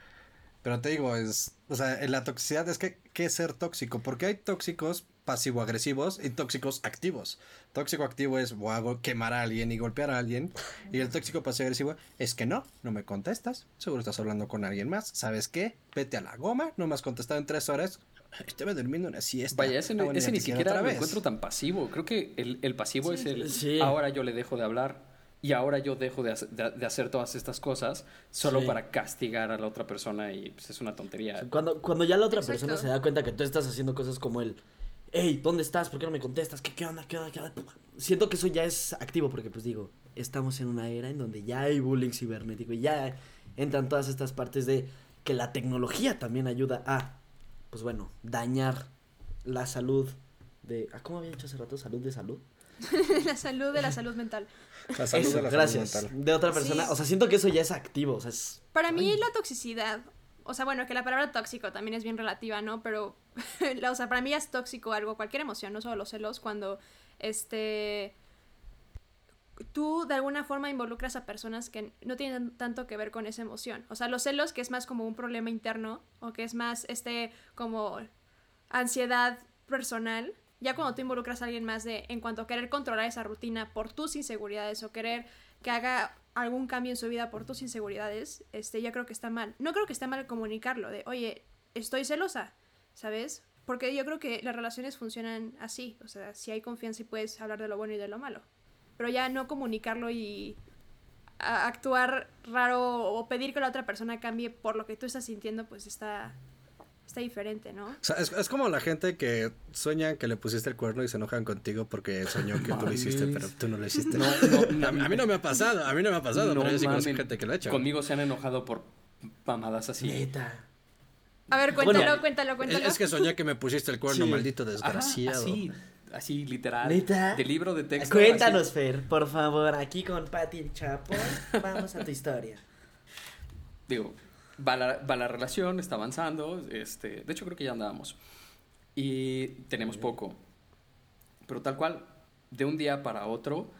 Pero te digo, es, o sea, en la toxicidad es que, ¿qué es ser tóxico? Porque hay tóxicos pasivo-agresivos y tóxicos activos. Tóxico activo es, voy a quemar a alguien y golpear a alguien. Y el tóxico pasivo-agresivo es que no, no me contestas. Seguro estás hablando con alguien más. ¿Sabes qué? Vete a la goma, no me has contestado en tres horas. Estaba durmiendo una siesta. Vaya, ese, Ah, no- ese ni siquiera lo encuentro tan pasivo. Creo que el, el pasivo es el Sí. ahora yo le dejo de hablar y ahora yo dejo de, hacer- de- de hacer todas estas cosas solo Sí. para castigar a la otra persona y pues, es una tontería. Cuando, cuando ya la otra Exacto. persona se da cuenta que tú estás haciendo cosas como el, hey, ¿dónde estás? ¿Por qué no me contestas? ¿Qué, qué onda? ¿Qué onda? ¿Qué onda? Siento que eso ya es activo porque, pues digo, estamos en una era en donde ya hay bullying cibernético y ya entran todas estas partes de que la tecnología también ayuda a, pues bueno, dañar la salud de... ¿ah, ¿Cómo había dicho hace rato? ¿Salud de salud? la salud de la salud mental. La salud Eso, de la salud gracias. mental. De otra persona. Sí. O sea, siento que eso ya es activo. O sea, es... Para mí Ay. la toxicidad, o sea, bueno, que la palabra tóxico también es bien relativa, ¿no? Pero, o sea, para mí es tóxico algo, cualquier emoción, no solo los celos, cuando, este, tú de alguna forma involucras a personas que no tienen tanto que ver con esa emoción. O sea, los celos, que es más como un problema interno, o que es más, este, como ansiedad personal, ya cuando tú involucras a alguien más de, en cuanto a querer controlar esa rutina por tus inseguridades o querer que haga algún cambio en su vida por tus inseguridades, este, yo creo que está mal. No creo que esté mal comunicarlo, de, oye, estoy celosa, ¿sabes? Porque yo creo que las relaciones funcionan así, o sea, si hay confianza y puedes hablar de lo bueno y de lo malo. Pero ya no comunicarlo y actuar raro o pedir que la otra persona cambie por lo que tú estás sintiendo, pues está, está diferente, ¿no? O sea, es, es como la gente que sueña que le pusiste el cuerno y se enojan contigo porque soñó que tú lo hiciste, pero tú no lo hiciste. No, no, a, mí, a mí no me ha pasado, a mí no me ha pasado, No pero yo sí conozco gente que lo ha hecho. Conmigo se han enojado por mamadas así. Neta. A ver, cuéntalo, Bueno, cuéntalo, cuéntalo. es que soñé que me pusiste el cuerno, Sí. maldito Ajá, desgraciado. así, así literal. ¿Neta? De libro de texto. Cuéntanos, así. Fer, por favor, aquí con Pati el Chapo. Vamos a tu historia. Digo, va la, va la relación, está avanzando. Este, de hecho, creo que ya andábamos. Y tenemos poco. Pero tal cual, de un día para otro,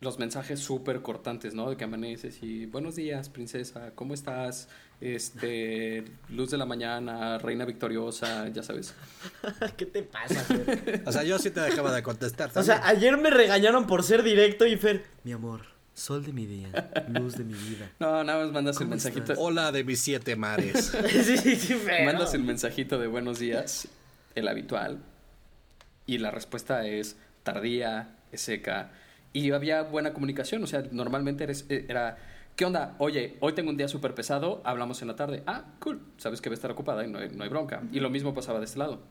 los mensajes súper cortantes, ¿no? De que amaneces y buenos días, princesa, ¿cómo estás? Este, luz de la mañana, reina victoriosa, ya sabes. ¿Qué te pasa, Fer? O sea, yo sí te dejaba de contestar. O sea, ayer me regañaron por ser directo y Fer, mi amor, sol de mi día, luz de mi vida. No, nada más mandas el ¿Cómo mensajito. estás? Hola de mis siete mares. sí, sí, sí. Mandas el mensajito de buenos días, el habitual, y la respuesta es tardía, es seca, y había buena comunicación, o sea, normalmente eres, eh, era, ¿qué onda? Oye, hoy tengo un día súper pesado, hablamos en la tarde. Ah, cool, sabes que va a estar ocupada y no hay, no hay bronca. Y lo mismo pasaba de este lado.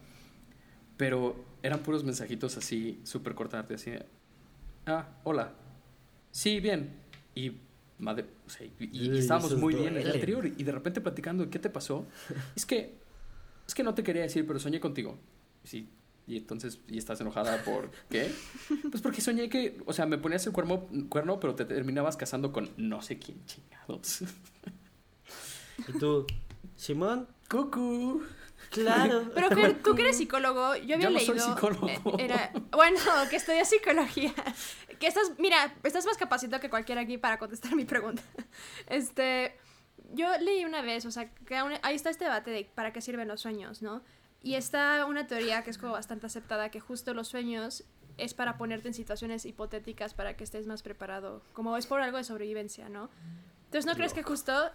Pero eran puros mensajitos así, súper cortantes, así, ah, hola, sí, bien, y... Madre, o sea, y, estábamos muy bien el duelen. anterior y de repente platicando, ¿qué te pasó? Es que es que no te quería decir, pero soñé contigo. Sí. Y entonces, ¿y estás enojada por qué? Pues porque soñé que, o sea, me ponías el cuerno, cuerno pero te terminabas casando con no sé quién chingados. Y tú, Simón, Cucu. Claro. Pero Fer, tú que eres psicólogo, yo había Yo no leído. soy psicólogo. eh, Era, bueno, que estudias psicología. Que estás, mira, estás más capacitado que cualquiera aquí para contestar mi pregunta. Este, yo leí una vez, o sea, que aún- ahí está este debate de para qué sirven los sueños, ¿no? Y está una teoría que es como bastante aceptada, que justo los sueños es para ponerte en situaciones hipotéticas para que estés más preparado, como es por algo de sobrevivencia, ¿no? Entonces, ¿no crees que justo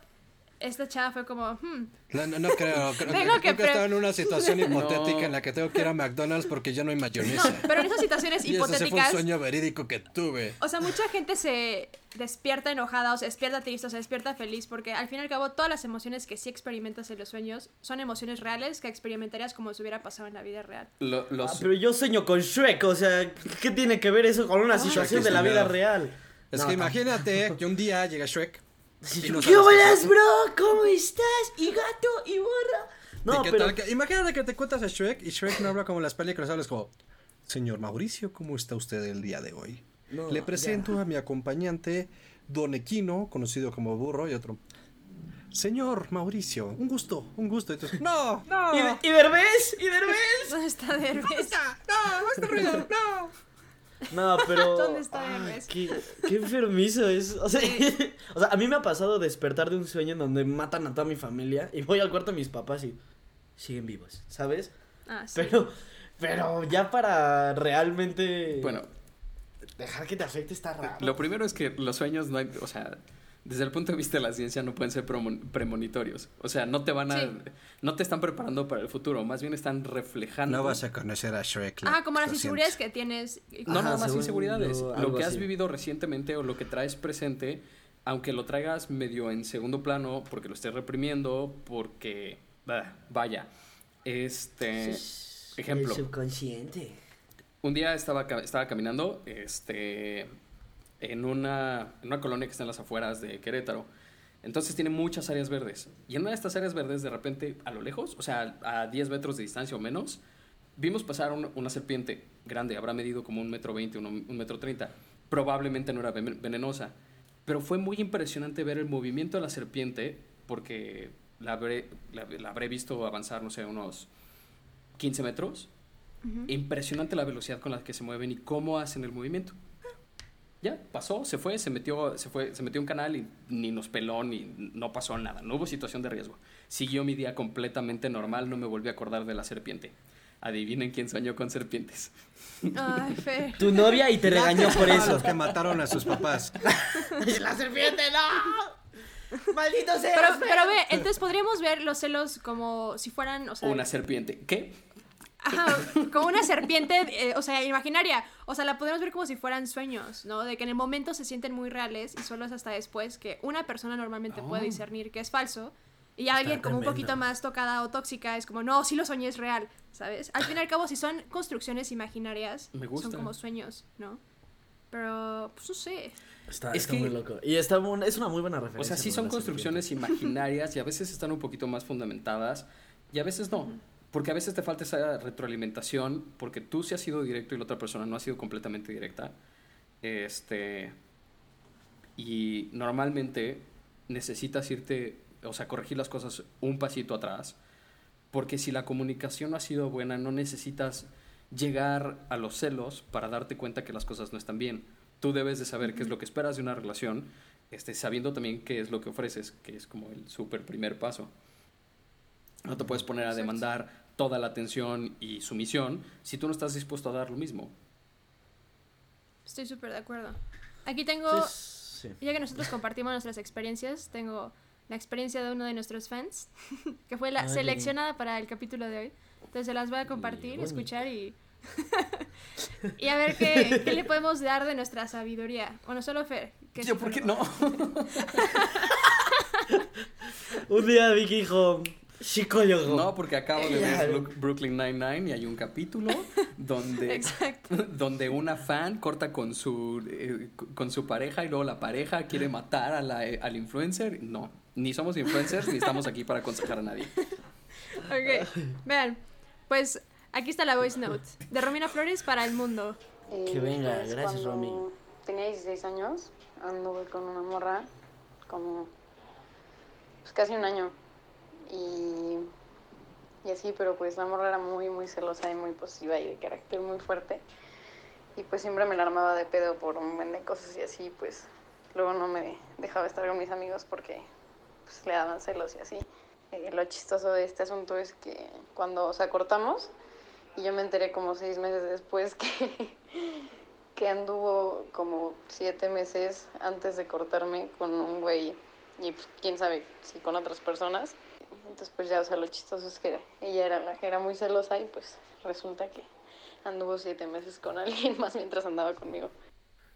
esta chava fue como, hmm, No, no, no creo. Creo, Tengo que que estaba en una situación hipotética No. en la que tengo que ir a McDonald's porque ya no hay no, mayonesa. pero en esas situaciones y ese sí fue un hipotéticas... sueño verídico que tuve. O sea, mucha gente se despierta enojada o se despierta triste o se despierta feliz porque al fin y al cabo todas las emociones que sí experimentas en los sueños son emociones reales que experimentarías como si hubiera pasado en la vida real. Lo- los, Ah, pero yo sueño con Shrek, o sea, ¿qué tiene que ver eso con una situación Shrek de la vida real? Es No, que imagínate que un día llega Shrek. No ¿Qué horas, bro? ¿Cómo estás? Y gato y borra. No, ¿Y qué pero tal que- imagínate que te cuentas a Shrek y Shrek no habla como las películas, hablas como, señor Mauricio, ¿cómo está usted el día de hoy? No, Le presento ya. a mi acompañante, Don Equino, conocido como Burro, y otro. Señor Mauricio, un gusto, un gusto. Y tú, no, no. ¿Y, y Derbez? ¿Y Derbez? ¿Dónde está Derbez? No, este ruido, no. No, pero. ¿Dónde está Ay, qué, qué enfermizo es. O sea, o sea, a mí me ha pasado despertar de un sueño en donde matan a toda mi familia y voy al cuarto de mis papás y siguen vivos, ¿sabes? Ah, sí. Pero, pero ya para realmente. bueno, Dejar que te afecte está raro. lo primero es que los sueños no hay, o sea, desde el punto de vista de la ciencia no pueden ser promo- premonitorios. O sea, no te van a, Sí. no te están preparando para el futuro, más bien están reflejando. No vas a conocer a Shrek. Ah, como las inseguridades siento. que tienes. No, Ajá, no, más inseguridades. Lo que has así. vivido recientemente o lo que traes presente, aunque lo traigas medio en segundo plano, porque lo estés reprimiendo, porque. bah, vaya. Este. Ejemplo. El subconsciente. Un día estaba, estaba caminando, este. En una, en una colonia que está en las afueras de Querétaro. Entonces tiene muchas áreas verdes. Y en una de estas áreas verdes, de repente, a lo lejos, o sea, a 10 metros de distancia o menos, vimos pasar un- una serpiente grande, habrá medido como un metro veinte, un, un metro treinta. Probablemente no era ven- venenosa. Pero fue muy impresionante ver el movimiento de la serpiente, porque la habré, la, la habré visto avanzar, no sé, unos 15 metros. Impresionante la velocidad con la que se mueven y cómo hacen el movimiento. Ya, pasó, se fue, se metió, se fue, se metió en un canal y ni nos peló ni no pasó nada, no hubo situación de riesgo. Siguió mi día completamente normal, no me volví a acordar de la serpiente. Adivinen quién soñó con serpientes. Ay, Fer. Tu novia y te regañó por eso. los que mataron a sus papás. ¡La serpiente, no! ¡Maldito sea! Pero, pero ve, entonces podríamos ver los celos como si fueran, o sea, Una serpiente. ¿Qué? Ajá, como una serpiente, eh, o sea, imaginaria. O sea, la podemos ver como si fueran sueños, ¿no? De que en el momento se sienten muy reales y solo es hasta después que una persona normalmente puede Oh. discernir que es falso. Y alguien como un poquito más tocada o tóxica es como, no, sí lo soñé, es real, ¿sabes? Al fin y al cabo, si son construcciones imaginarias, Me gusta. son como sueños, ¿no? Pero, pues no sé. Está, Es está que- muy loco. Y está muy- es una muy buena O referencia. sea, sí son construcciones imaginarias y a veces están un poquito más fundamentadas y a veces no. Porque a veces te falta esa retroalimentación porque tú sí has sido directo y la otra persona no ha sido completamente directa. Este. Y normalmente necesitas irte, o sea, corregir las cosas un pasito atrás. Porque si la comunicación no ha sido buena, no necesitas llegar a los celos para darte cuenta que las cosas no están bien. Tú debes de saber qué es lo que esperas de una relación, este, sabiendo también qué es lo que ofreces, que es como el súper primer paso. No te puedes poner a demandar toda la atención y sumisión si tú no estás dispuesto a dar lo mismo. Estoy súper de acuerdo. Aquí tengo, serpiente. Sí, sí. ya que nosotros compartimos nuestras experiencias, tengo la experiencia de uno de nuestros fans, que fue la Ay, qué seleccionada para el capítulo de hoy. Entonces se las voy a compartir, bueno. escuchar y... y a ver qué, qué le podemos dar de nuestra sabiduría. Bueno, solo Fer. que Yo, ¿por qué no? Un día Vicky dijo, psicólogo. No, porque acabo de ver Claro. Brooklyn Nine-Nine y hay un capítulo donde, Exacto. donde una fan corta con su, eh, con su pareja y luego la pareja quiere matar a la, al influencer. No, ni somos influencers ni estamos aquí para aconsejar a nadie. Ok, vean, pues aquí está la voice note de Romina Flores para el mundo. Y, Que venga, pues, gracias, Romy. Tenía 16 años, anduve con una morra como pues, casi un año. Y, y así, pero pues la morra era muy, muy celosa y muy positiva y de carácter muy fuerte. Y pues siempre me la armaba de pedo por un buen de cosas y así, pues luego no me dejaba estar con mis amigos porque pues, le daban celos y así. Eh, lo chistoso de este asunto es que cuando, o sea, cortamos, y yo me enteré como seis meses después que, que anduvo como siete meses antes de cortarme con un güey y pues quién sabe si con otras personas. Entonces pues ya, o sea, lo chistoso es que ella era la que era muy celosa y pues resulta que anduvo siete meses con alguien más mientras andaba conmigo.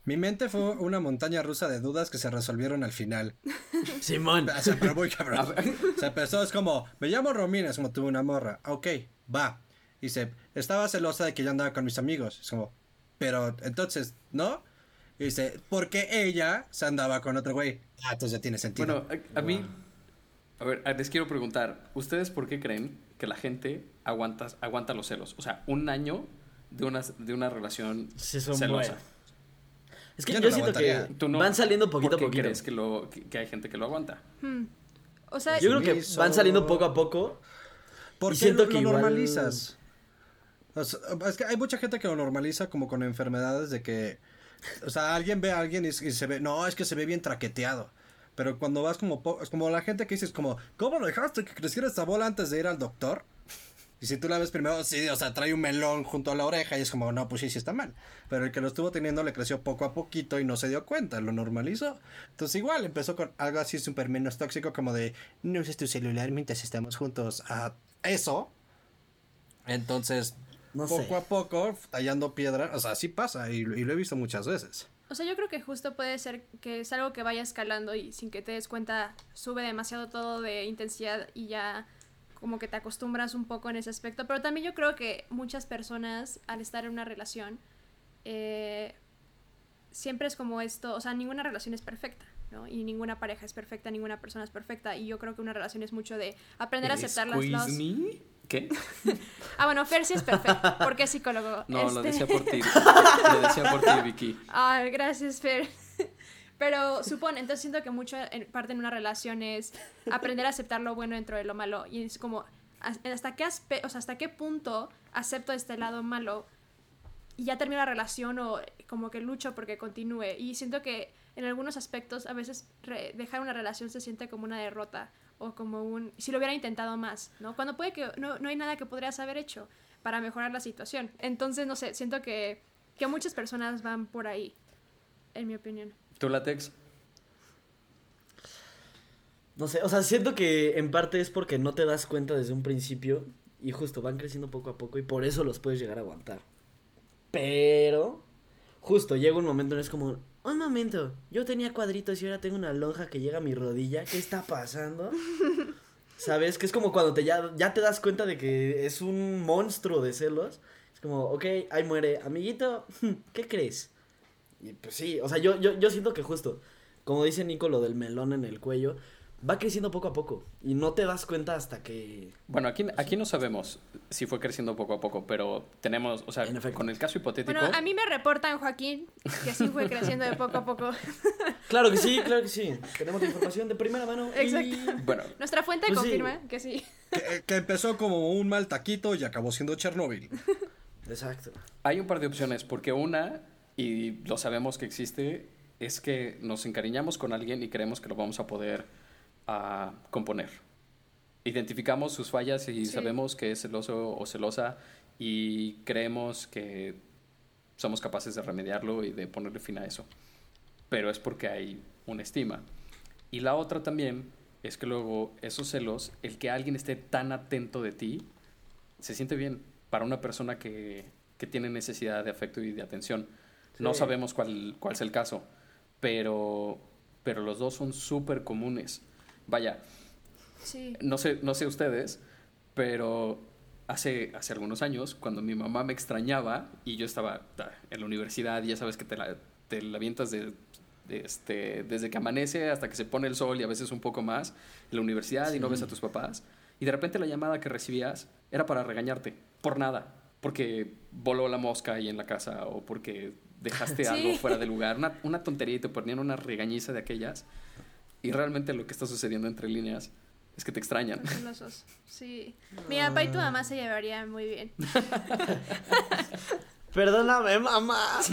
Mi mente fue una montaña rusa de dudas que se resolvieron al final. Simón. O sea, pero muy cabrón. O sea, empezó, es como, me llamo Romina, es como tuve una morra. Ok, va. Dice, estaba celosa de que yo andaba con mis amigos. Es como, pero entonces, ¿no? Y dice, porque ella se andaba con otro güey. Ah, entonces ya tiene sentido. Bueno, a, a mí, a ver, a- les quiero preguntar, ¿ustedes por qué creen que la gente aguanta, aguanta los celos? O sea, un año de una, de una relación Sí, son celosa. Es que Yo yo, no lo siento que aguantaría. Tú no, van saliendo poquito ¿por a qué poquito. crees que, lo, que, que hay gente que lo aguanta? O sea, Yo creo que van saliendo poco a poco. ¿Por y qué siento lo, que lo igual- normalizas? O sea, es que hay mucha gente que lo normaliza como con enfermedades de que, o sea, alguien ve a alguien y, y se ve, no, es que se ve bien traqueteado. Pero cuando vas como, es como la gente que dices como, ¿cómo lo dejaste que creciera esta bola antes de ir al doctor? Y si tú la ves primero, sí, o sea, trae un melón junto a la oreja y es como, no, pues sí, sí está mal. Pero el que lo estuvo teniendo le creció poco a poquito y no se dio cuenta, lo normalizó. Entonces igual empezó con algo así súper menos tóxico como de, no uses tu celular mientras estamos juntos. A eso. Entonces, No poco sé. a poco, tallando piedra, o sea, sí pasa y, y lo he visto muchas veces. O sea, yo creo que justo puede ser que es algo que vaya escalando y sin que te des cuenta sube demasiado todo de intensidad y ya como que te acostumbras un poco en ese aspecto. Pero también yo creo que muchas personas al estar en una relación eh, siempre es como esto, o sea, ninguna relación es perfecta, ¿no? Y ninguna pareja es perfecta, ninguna persona es perfecta. Y yo creo que una relación es mucho de aprender a aceptar las dos. ¿Qué? Ah, bueno, Fer sí es perfecto, porque es psicólogo. No, lo Este- decía por ti. Lo decía por ti, Vicky. Ah, gracias, Fer. Pero supone, entonces siento que mucho en parte en una relación es aprender a aceptar lo bueno dentro de lo malo. Y es como, as- hasta qué, aspe- o sea, hasta qué punto acepto este lado malo y ya termina la relación o como que lucho porque continúe. Y siento que en algunos aspectos a veces dejar una relación se siente como una derrota o como un, si lo hubiera intentado más, ¿no? Cuando puede que no, no hay nada que podrías haber hecho para mejorar la situación. Entonces, no sé, siento que, que muchas personas van por ahí, en mi opinión. ¿Tú, Latex? No sé, o sea, siento que en parte es porque no te das cuenta desde un principio y justo van creciendo poco a poco y por eso los puedes llegar a aguantar. Pero, justo llega un momento en es como, un momento, yo tenía cuadritos y ahora tengo una lonja que llega a mi rodilla, ¿qué está pasando? ¿Sabes? Que es como cuando te ya, ya te das cuenta de que es un monstruo de celos. Es como, ok, ahí muere, amiguito, ¿qué crees? Y pues sí, o sea, yo, yo, yo siento que justo, como dice Nico, lo del melón en el cuello, va creciendo poco a poco. Y no te das cuenta hasta que. Bueno, aquí, aquí no sabemos si fue creciendo poco a poco, pero tenemos, o sea, En efecto. con el caso hipotético, Bueno, a mí me reportan, Joaquín, que sí fue creciendo de poco a poco. Claro que sí, claro que sí. Tenemos la información de primera mano. y- Exacto. bueno, Nuestra fuente Pues sí. confirma que sí. Que, que empezó como un mal taquito y acabó siendo Chernóbil. Exacto. hay un par de opciones, porque una, y lo sabemos que existe, es que nos encariñamos con alguien y creemos que lo vamos a poder ah, componer. Identificamos sus fallas y Sí. sabemos que es celoso o celosa y creemos que somos capaces de remediarlo y de ponerle fin a eso. Pero es porque hay una estima. Y la otra también es que luego esos celos, el que alguien esté tan atento de ti, se siente bien para una persona que, que tiene necesidad de afecto y de atención. No sabemos cuál, cuál es el caso, pero, pero los dos son súper comunes. Vaya, Sí. no sé, no sé ustedes, pero hace, hace algunos años, cuando mi mamá me extrañaba y yo estaba en la universidad, y ya sabes que te la, te la avientas de, de este, desde que amanece hasta que se pone el sol y a veces un poco más en la universidad y no ves a tus papás. Y de repente la llamada que recibías era para regañarte, por nada, porque voló la mosca ahí en la casa o porque dejaste Sí. algo fuera de lugar, una, una tontería y te ponían una regañiza de aquellas. Y realmente lo que está sucediendo entre líneas es que te extrañan. Son celosos. Sí. Mi papá y tu mamá se llevarían muy bien. Perdóname, mamá.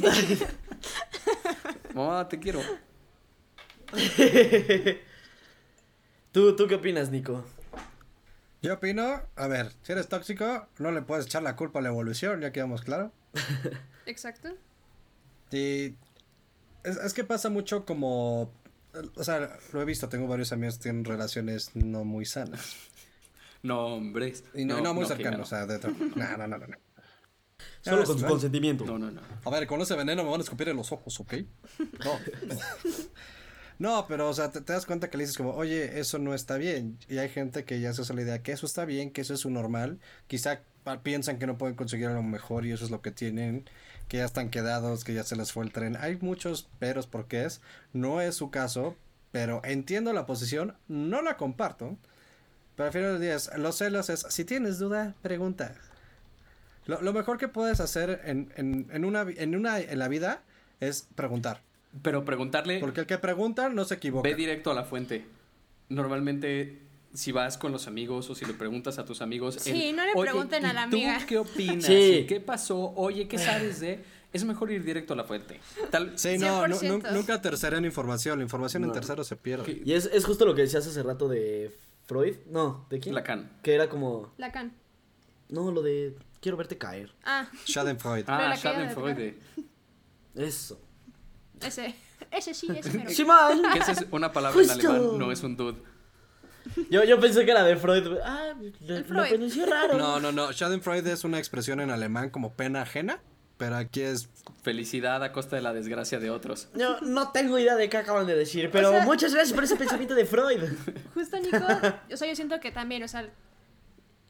Mamá, te quiero. ¿Tú, ¿Tú qué opinas, Nico? Yo opino, a ver, si eres tóxico, no le puedes echar la culpa a la evolución, ya quedamos claro. Exacto. Y es, es que pasa mucho como, o sea, lo he visto, tengo varios amigos que tienen relaciones no muy sanas. No, hombres. Y no, no, muy que cercanos, no. o sea, de otro- no, no, no, no. no. Solo Ah, con su consentimiento. No, no, no. A ver, con ese veneno me van a escupir en los ojos, ¿ok? No. No, pero, o sea, te, te das cuenta que le dices como, oye, eso no está bien. Y hay gente que ya se hace la idea que eso está bien, que eso es su normal. Quizá piensan que no pueden conseguir algo mejor y eso es lo que tienen, que ya están quedados, que ya se les fue el tren. Hay muchos peros porque es, no es su caso, pero entiendo la posición, no la comparto. Pero al final del día, es, los celos es, si tienes duda, pregunta. Lo, lo mejor que puedes hacer en, en, en una, en, una, en la vida es preguntar. Pero preguntarle, Porque el que pregunta no se equivoca. ve directo a la fuente. Normalmente, si vas con los amigos o si le preguntas a tus amigos. Sí, el, no le "Oye, pregunten a ¿y la tú amiga". ¿Qué opinas? Sí. ¿Qué pasó? Oye, ¿qué sabes de.? Es mejor ir directo a la fuente. Tal, Sí, no, nu- 100%. nu- nunca terceren información. La información en No. tercero se pierde. Y es, es justo lo que decías hace rato de Freud. No, ¿de quién? Lacan. Que era como. Lacan. No, lo de. Quiero verte caer. Ah, Schadenfreude. Pero Ah, Schadenfreude. Eso. ese. Ese sí, ese. Que esa es una palabra en Justo. alemán, no es un dude. Yo, yo pensé que era de Freud. Ah, lo, El lo Freud. pronunció raro. No, no, no. Schadenfreude es una expresión en alemán como pena ajena. Pero aquí es. Felicidad a costa de la desgracia de otros. Yo no tengo idea de qué acaban de decir, pero sea- muchas gracias por ese pensamiento de Freud. Justo, Nico. O sea, yo siento que también, o sea.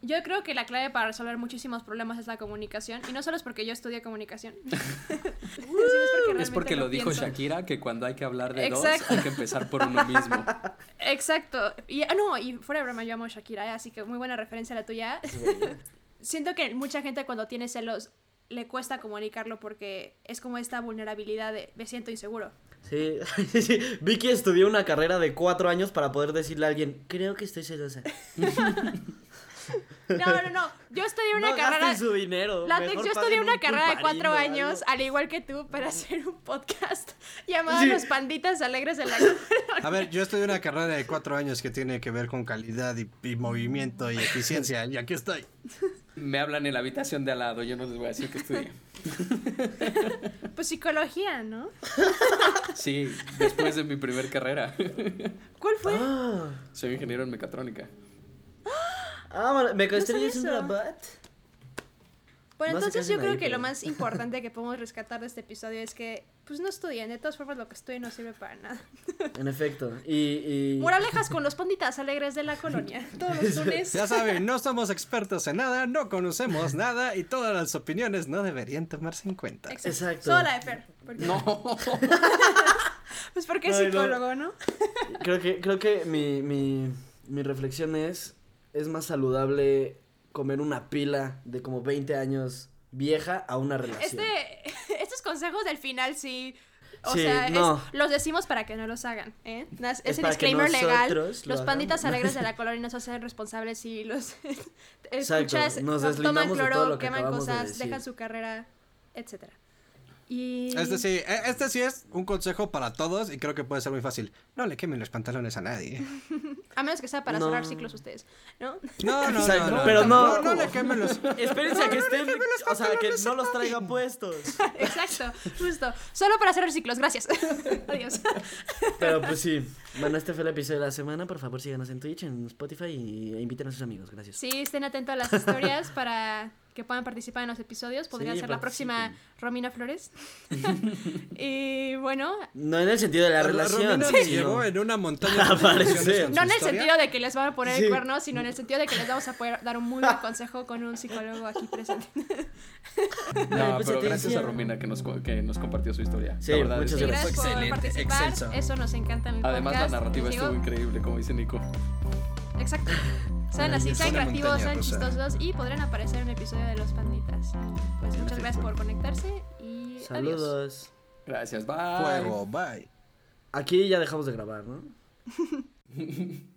Yo creo que la clave para resolver muchísimos problemas es la comunicación. Y no solo es porque yo estudié comunicación. sino es porque, Es porque lo dijo pienso. Shakira que cuando hay que hablar de Exacto. dos hay que empezar por uno mismo. Exacto. Y ah, no, y fuera de broma, yo amo a Shakira, ¿eh? así que muy buena referencia la tuya. Siento que mucha gente cuando tiene celos le cuesta comunicarlo porque es como esta vulnerabilidad de me siento inseguro. Sí, sí, sí. Vicky estudió una carrera de cuatro años para poder decirle a alguien, creo que estoy celosa. No, no, no. Yo estudié una no carrera. su dinero. Látex, mejor yo estudié una un carrera de cuatro años, algo. al igual que tú, para hacer un podcast llamado Sí. Los Panditas Alegres de la A ver, yo estudié una carrera de cuatro años que tiene que ver con calidad y, y movimiento y eficiencia. Y aquí estoy. Me hablan en la habitación de al lado, yo no les voy a decir que estudié. Pues psicología, ¿no? Sí, después de mi primer carrera. ¿Cuál fue? Ah, Soy ingeniero en mecatrónica. Ah bueno, me construyes un eso. robot. Bueno, No entonces yo creo ahí, que pero- lo más importante que podemos rescatar de este episodio es que, pues no estudien, de todas formas lo que estudian no sirve para nada. En efecto. Y. y... Moralejas con los panditas alegres de la colonia. Todos los lunes. Ya saben, no somos expertos en nada, no conocemos nada y todas las opiniones no deberían tomarse en cuenta. Exacto. Exacto. Solo la de Fer. porque- No. Pues porque es no. psicólogo, ¿no? Creo que, creo que mi, mi, mi reflexión es, es más saludable comer una pila de como 20 años vieja a una relación. Este, estos consejos del final sí. O Sí, sea, es- no. los decimos para que no los hagan, ¿eh? Es que disclaimer legal. lo Los panditas alegres de la colonia no se hacen responsables si los Exacto, escuchas, nos toman cloro, lo que queman de cosas, dejan su carrera, etcétera. Y Este sí, e- este sí es un consejo para todos y creo que puede ser muy fácil. No le quemen los pantalones a nadie. a menos que sea para No. cerrar ciclos ustedes, ¿no? No, no, Exacto, no, no, pero no- no, no le quemen los. Espérense a que estén, o sea, que no los traigan puestos. Exacto, justo. Solo para cerrar ciclos, gracias. Adiós. Pero pues sí, bueno, este fue el episodio de la semana. Por favor, síganos en Twitch, en Spotify y inviten a sus amigos. Gracias. Sí, estén atentos a las historias para que puedan participar en los episodios. Podría Sí, ser la próxima Romina Flores. y bueno, No en el sentido de la relación. Romina sino- llevó en una montaña de no en el sentido de que les van a poner Sí. el cuerno, sino en el sentido de que les vamos a poder dar un muy buen consejo con un psicólogo aquí presente. No, pues, pero gracias a Romina que nos, que nos compartió su historia. Sí, la verdad muchas es gracias. gracias por excelente, participar. excelso. Eso nos encanta en el Además la narrativa Digo, estuvo increíble, como dice Nico. Exacto. Sean así, sean creativos, montaña sean chistosos y podrán aparecer en un episodio de Los Panditas. Pues muchas gracias por conectarse y adiós. Saludos. Gracias, bye. Fuego, bye. Aquí ya dejamos de grabar, ¿no?